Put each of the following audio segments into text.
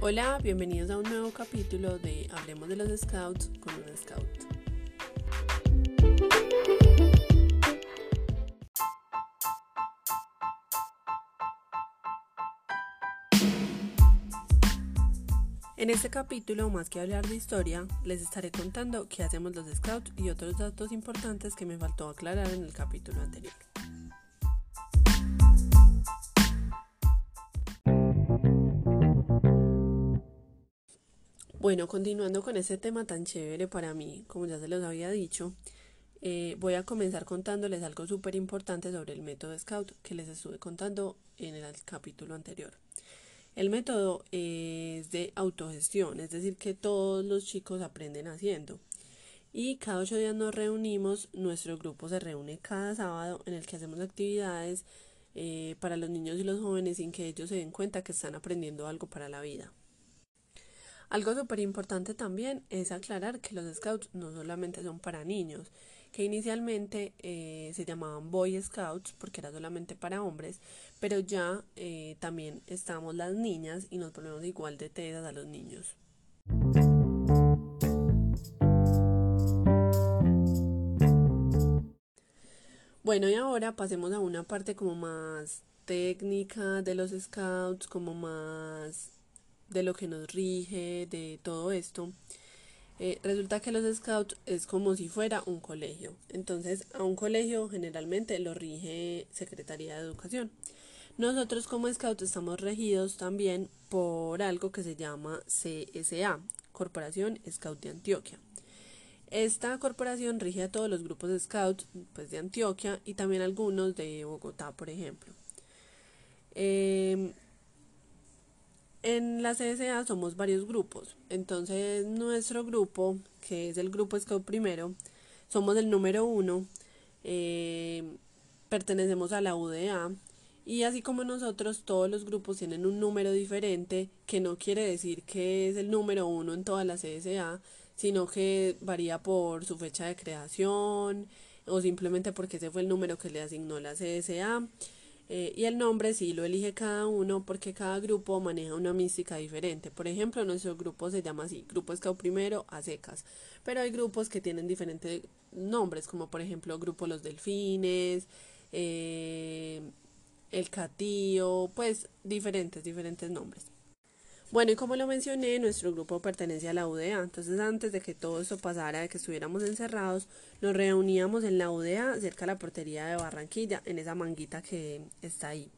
Hola, bienvenidos a un nuevo capítulo de Hablemos de los Scouts con un Scout. En este capítulo, más que hablar de historia, les estaré contando qué hacemos los Scouts y otros datos importantes que me faltó aclarar en el capítulo anterior. Bueno, continuando con este tema tan chévere para mí, como ya se los había dicho, eh, voy a comenzar contándoles algo súper importante sobre el método Scout que les estuve contando en el capítulo anterior. El método es de autogestión, es decir, que todos los chicos aprenden haciendo. Y cada ocho días nos reunimos, nuestro grupo se reúne cada sábado en el que hacemos actividades eh, para los niños y los jóvenes sin que ellos se den cuenta que están aprendiendo algo para la vida. Algo súper importante también es aclarar que los scouts no solamente son para niños, que inicialmente eh, se llamaban Boy Scouts porque era solamente para hombres, pero ya eh, también estamos las niñas y nos ponemos igual de tedas a los niños. Bueno, y ahora pasemos a una parte como más técnica de los scouts, como más de lo que nos rige, de todo esto. Eh, resulta que los scouts es como si fuera un colegio. Entonces, a un colegio generalmente lo rige Secretaría de Educación. Nosotros como scouts estamos regidos también por algo que se llama CSA, Corporación Scout de Antioquia. Esta corporación rige a todos los grupos de scouts pues, de Antioquia y también algunos de Bogotá, por ejemplo. Eh, en la CSA somos varios grupos, entonces nuestro grupo, que es el grupo Scout primero, somos el número uno, eh, pertenecemos a la UDA y así como nosotros todos los grupos tienen un número diferente, que no quiere decir que es el número uno en toda la CSA, sino que varía por su fecha de creación o simplemente porque ese fue el número que le asignó la CSA. Eh, y el nombre sí lo elige cada uno porque cada grupo maneja una mística diferente. Por ejemplo, nuestro grupo se llama así, Grupo Scout Primero a secas. Pero hay grupos que tienen diferentes nombres, como por ejemplo Grupo Los Delfines, eh, El Catío, pues diferentes, diferentes nombres. Bueno, y como lo mencioné, nuestro grupo pertenece a la UDA. Entonces, antes de que todo esto pasara, de que estuviéramos encerrados, nos reuníamos en la UDA, cerca de la portería de Barranquilla, en esa manguita que está ahí.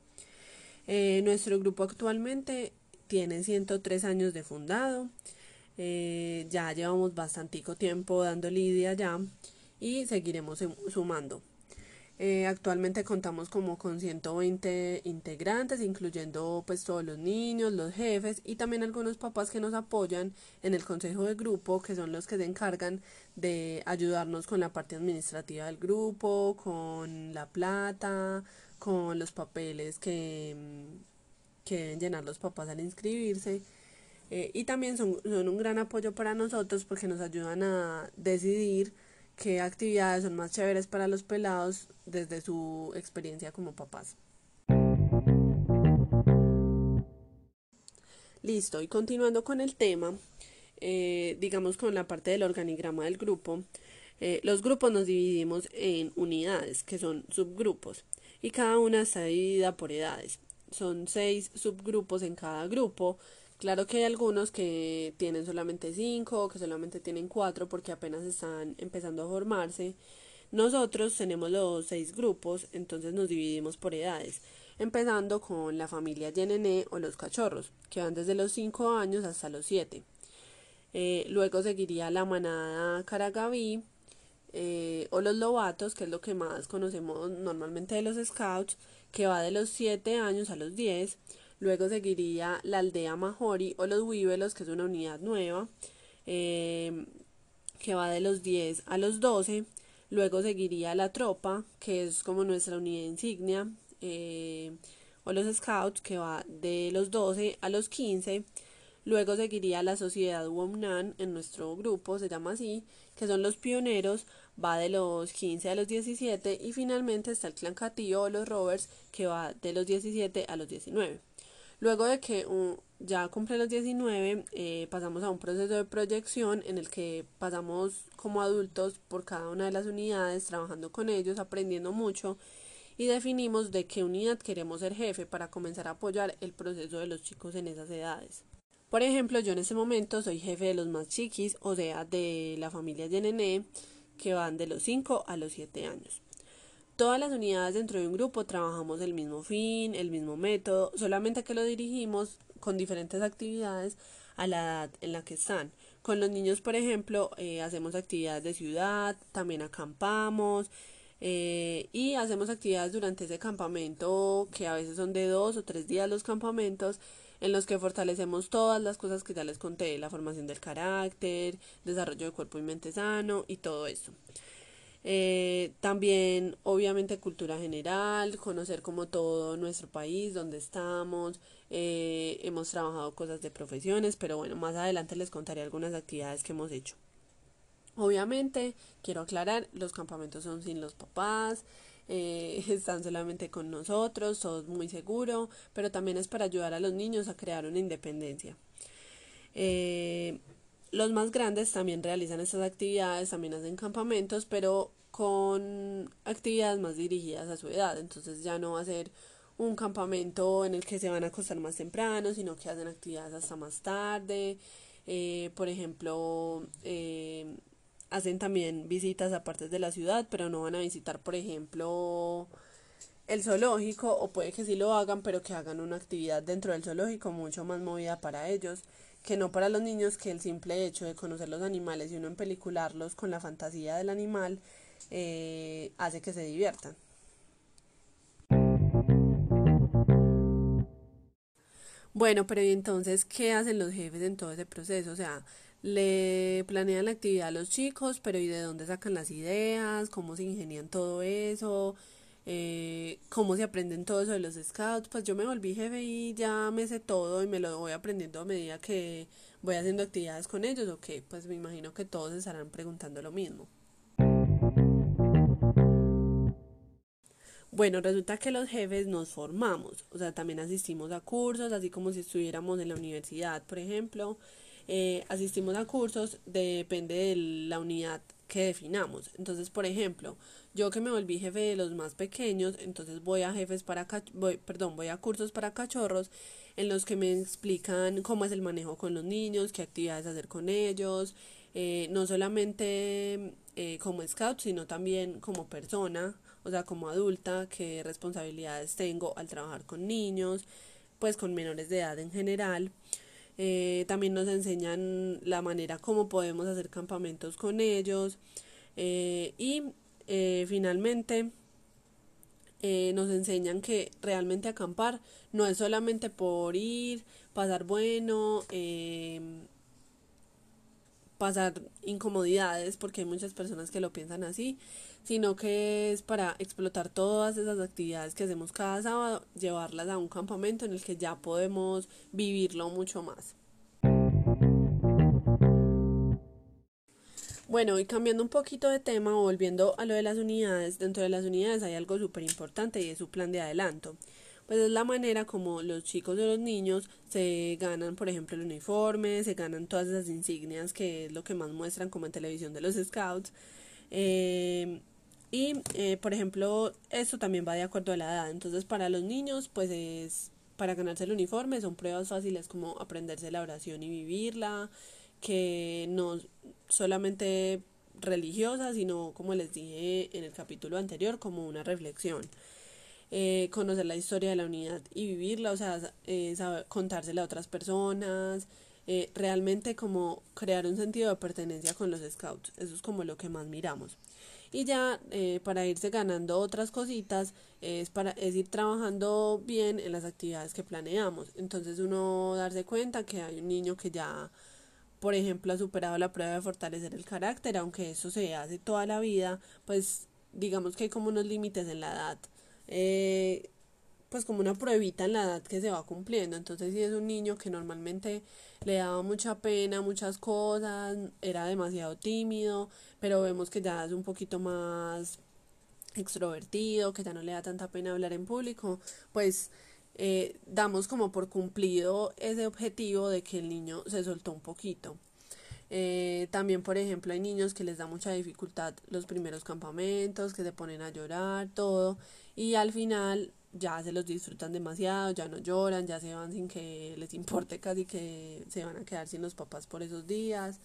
Eh, nuestro grupo actualmente tiene 103 años de fundado. Eh, ya llevamos bastantico tiempo dando lidia ya y seguiremos sumando. Eh, actualmente contamos como con 120 integrantes, incluyendo pues todos los niños, los jefes y también algunos papás que nos apoyan en el consejo de grupo, que son los que se encargan de ayudarnos con la parte administrativa del grupo, con la plata, con los papeles que, que deben llenar los papás al inscribirse. Eh, y también son, son un gran apoyo para nosotros porque nos ayudan a decidir qué actividades son más chéveres para los pelados desde su experiencia como papás. Listo, y continuando con el tema, eh, digamos con la parte del organigrama del grupo, eh, los grupos nos dividimos en unidades, que son subgrupos, y cada una está dividida por edades. Son seis subgrupos en cada grupo, Claro que hay algunos que tienen solamente cinco, que solamente tienen cuatro porque apenas están empezando a formarse. Nosotros tenemos los seis grupos, entonces nos dividimos por edades, empezando con la familia Yenene o los cachorros, que van desde los cinco años hasta los siete. Eh, luego seguiría la manada Caragaví eh, o los lobatos, que es lo que más conocemos normalmente de los scouts, que va de los siete años a los diez. Luego seguiría la aldea Majori o los Huíbelos, que es una unidad nueva, eh, que va de los 10 a los 12. Luego seguiría la tropa, que es como nuestra unidad insignia, eh, o los scouts, que va de los 12 a los 15. Luego seguiría la sociedad Womnan en nuestro grupo, se llama así, que son los pioneros, va de los 15 a los 17. Y finalmente está el clan Catillo o los Rovers, que va de los 17 a los 19. Luego de que ya cumple los 19, eh, pasamos a un proceso de proyección en el que pasamos como adultos por cada una de las unidades, trabajando con ellos, aprendiendo mucho y definimos de qué unidad queremos ser jefe para comenzar a apoyar el proceso de los chicos en esas edades. Por ejemplo, yo en ese momento soy jefe de los más chiquis, o sea, de la familia Yenené, que van de los 5 a los 7 años. Todas las unidades dentro de un grupo trabajamos el mismo fin, el mismo método, solamente que lo dirigimos con diferentes actividades a la edad en la que están. Con los niños, por ejemplo, eh, hacemos actividades de ciudad, también acampamos eh, y hacemos actividades durante ese campamento que a veces son de dos o tres días los campamentos en los que fortalecemos todas las cosas que ya les conté, la formación del carácter, desarrollo de cuerpo y mente sano y todo eso. Eh, también, obviamente, cultura general, conocer como todo nuestro país, donde estamos. Eh, hemos trabajado cosas de profesiones, pero bueno, más adelante les contaré algunas actividades que hemos hecho. Obviamente, quiero aclarar, los campamentos son sin los papás, eh, están solamente con nosotros, todo muy seguro, pero también es para ayudar a los niños a crear una independencia. Los más grandes también realizan estas actividades, también hacen campamentos, pero con actividades más dirigidas a su edad. Entonces ya no va a ser un campamento en el que se van a acostar más temprano, sino que hacen actividades hasta más tarde. Eh, por ejemplo, eh, hacen también visitas a partes de la ciudad, pero no van a visitar, por ejemplo, el zoológico, o puede que sí lo hagan, pero que hagan una actividad dentro del zoológico mucho más movida para ellos que no para los niños que el simple hecho de conocer los animales y uno empelicularlos con la fantasía del animal eh, hace que se diviertan. Bueno, pero ¿y entonces qué hacen los jefes en todo ese proceso? O sea, le planean la actividad a los chicos, pero ¿y de dónde sacan las ideas? ¿Cómo se ingenian todo eso? eh, cómo se aprenden todo eso de los scouts, pues yo me volví jefe y ya me sé todo y me lo voy aprendiendo a medida que voy haciendo actividades con ellos, o que pues me imagino que todos estarán preguntando lo mismo. Bueno, resulta que los jefes nos formamos, o sea, también asistimos a cursos, así como si estuviéramos en la universidad, por ejemplo, eh, asistimos a cursos, depende de la unidad que definamos. Entonces, por ejemplo, yo que me volví jefe de los más pequeños, entonces voy a jefes para voy, perdón, voy a cursos para cachorros en los que me explican cómo es el manejo con los niños, qué actividades hacer con ellos, eh, no solamente eh, como scout, sino también como persona, o sea, como adulta, qué responsabilidades tengo al trabajar con niños, pues con menores de edad en general. Eh, también nos enseñan la manera como podemos hacer campamentos con ellos y eh, finalmente eh, nos enseñan que realmente acampar no es solamente por ir, pasar bueno, em, pasar incomodidades, porque hay muchas personas que lo piensan así, sino que es para explotar todas esas actividades que hacemos cada sábado, llevarlas a un campamento en el que ya podemos vivirlo mucho más. Bueno, y cambiando un poquito de tema, volviendo a lo de las unidades, dentro de las unidades hay algo súper importante y es su plan de adelanto. Pues es la manera como los chicos de los niños se ganan, por ejemplo, el uniforme, se ganan todas esas insignias que es lo que más muestran como en televisión de los scouts. Eh, y, eh, por ejemplo, esto también va de acuerdo a la edad. Entonces, para los niños, pues es para ganarse el uniforme, son pruebas fáciles como aprenderse la oración y vivirla, que no solamente religiosa, sino como les dije en el capítulo anterior, como una reflexión. Eh, conocer la historia de la unidad y vivirla, o sea, eh, contársela a otras personas, eh, realmente como crear un sentido de pertenencia con los scouts, eso es como lo que más miramos. Y ya eh, para irse ganando otras cositas es para es ir trabajando bien en las actividades que planeamos. Entonces uno darse cuenta que hay un niño que ya por ejemplo, ha superado la prueba de fortalecer el carácter, aunque eso se hace toda la vida, pues digamos que hay como unos límites en la edad, eh, pues como una pruebita en la edad que se va cumpliendo. Entonces, si es un niño que normalmente le daba mucha pena, muchas cosas, era demasiado tímido, pero vemos que ya es un poquito más extrovertido, que ya no le da tanta pena hablar en público, pues eh, damos como por cumplido ese objetivo de que el niño se soltó un poquito. Eh, también, por ejemplo, hay niños que les da mucha dificultad los primeros campamentos, que se ponen a llorar, todo, y al final ya se los disfrutan demasiado, ya no lloran, ya se van sin que les importe casi que se van a quedar sin los papás por esos días.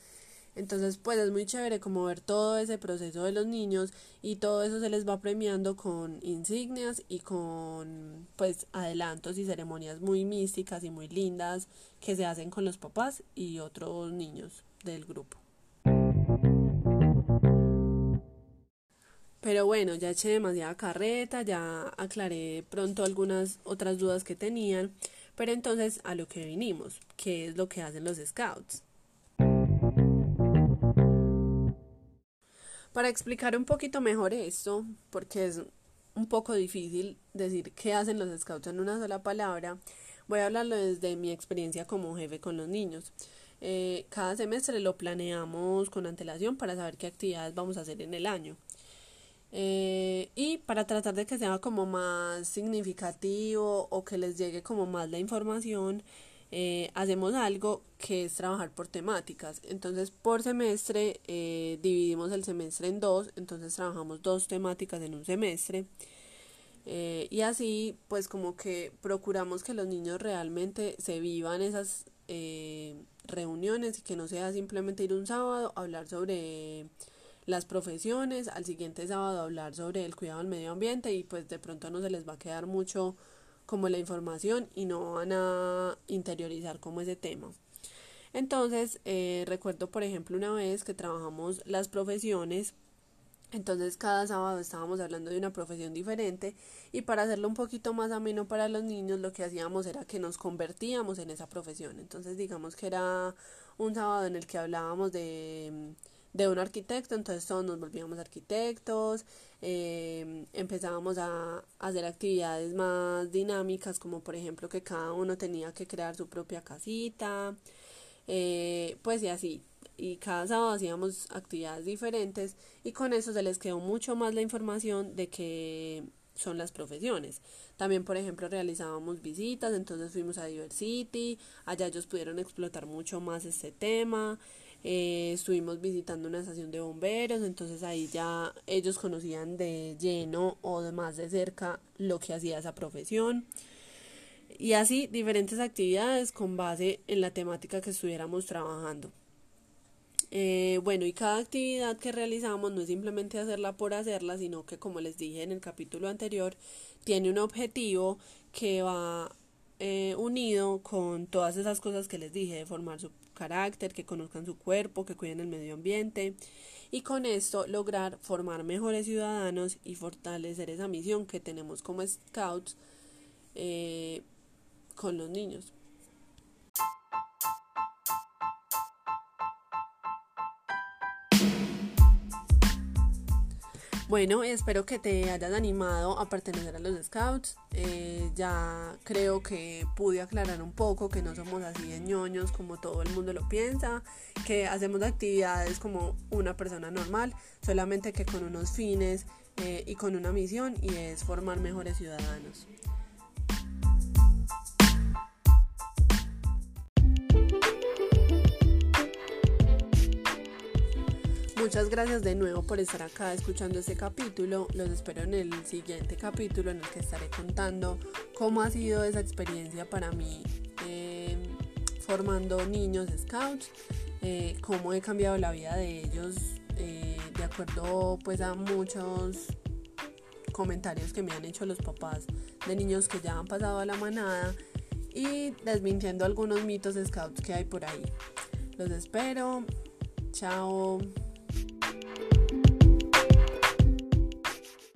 Entonces, pues es muy chévere como ver todo ese proceso de los niños y todo eso se les va premiando con insignias y con pues adelantos y ceremonias muy místicas y muy lindas que se hacen con los papás y otros niños del grupo. Pero bueno, ya eché demasiada carreta, ya aclaré pronto algunas otras dudas que tenían, pero entonces a lo que vinimos, ¿qué es lo que hacen los scouts? Para explicar un poquito mejor esto, porque es un poco difícil decir qué hacen los scouts en una sola palabra, voy a hablarlo desde mi experiencia como jefe con los niños. Eh, cada semestre lo planeamos con antelación para saber qué actividades vamos a hacer en el año. Eh, y para tratar de que sea como más significativo o que les llegue como más la información, eh, hacemos algo que es trabajar por temáticas. Entonces, por semestre eh, dividimos el semestre en dos, entonces trabajamos dos temáticas en un semestre. Eh, y así, pues como que procuramos que los niños realmente se vivan esas reuniones y que no sea simplemente ir un sábado a hablar sobre las profesiones, al siguiente sábado hablar sobre el cuidado del medio ambiente y pues de pronto no se les va a quedar mucho como la información y no van a interiorizar como ese tema. Entonces, eh, recuerdo, por ejemplo, una vez que trabajamos las profesiones, entonces cada sábado estábamos hablando de una profesión diferente y para hacerlo un poquito más ameno para los niños lo que hacíamos era que nos convertíamos en esa profesión. Entonces digamos que era un sábado en el que hablábamos de de un arquitecto, entonces todos nos volvíamos arquitectos, eh, empezábamos a, hacer actividades más dinámicas, como por ejemplo que cada uno tenía que crear su propia casita, eh, pues y así. Y cada sábado hacíamos actividades diferentes y con eso se les quedó mucho más la información de que son las profesiones. También, por ejemplo, realizábamos visitas, entonces fuimos a Diversity, allá ellos pudieron explotar mucho más este tema. Eh, estuvimos visitando una estación de bomberos, entonces ahí ya ellos conocían de lleno o de más de cerca lo que hacía esa profesión. Y así diferentes actividades con base en la temática que estuviéramos trabajando. Eh, bueno, y cada actividad que realizamos no es simplemente hacerla por hacerla, sino que como les dije en el capítulo anterior, tiene un objetivo que va eh, unido con todas esas cosas que les dije, de formar su carácter, que conozcan su cuerpo, que cuiden el medio ambiente y con esto lograr formar mejores ciudadanos y fortalecer esa misión que tenemos como scouts eh, con los niños. Bueno, espero que te hayas animado a pertenecer a los Scouts. Eh, ya creo que pude aclarar un poco que no somos así de ñoños como todo el mundo lo piensa, que hacemos actividades como una persona normal, solamente que con unos fines eh, y con una misión y es formar mejores ciudadanos. Muchas gracias de nuevo por estar acá escuchando este capítulo. Los espero en el siguiente capítulo en el que estaré contando cómo ha sido esa experiencia para mí em, formando niños scouts, eh, cómo he cambiado la vida de ellos eh, de acuerdo pues a muchos comentarios que me han hecho los papás de niños que ya han pasado a la manada y desmintiendo algunos mitos scouts que hay por ahí. Los espero. Chao.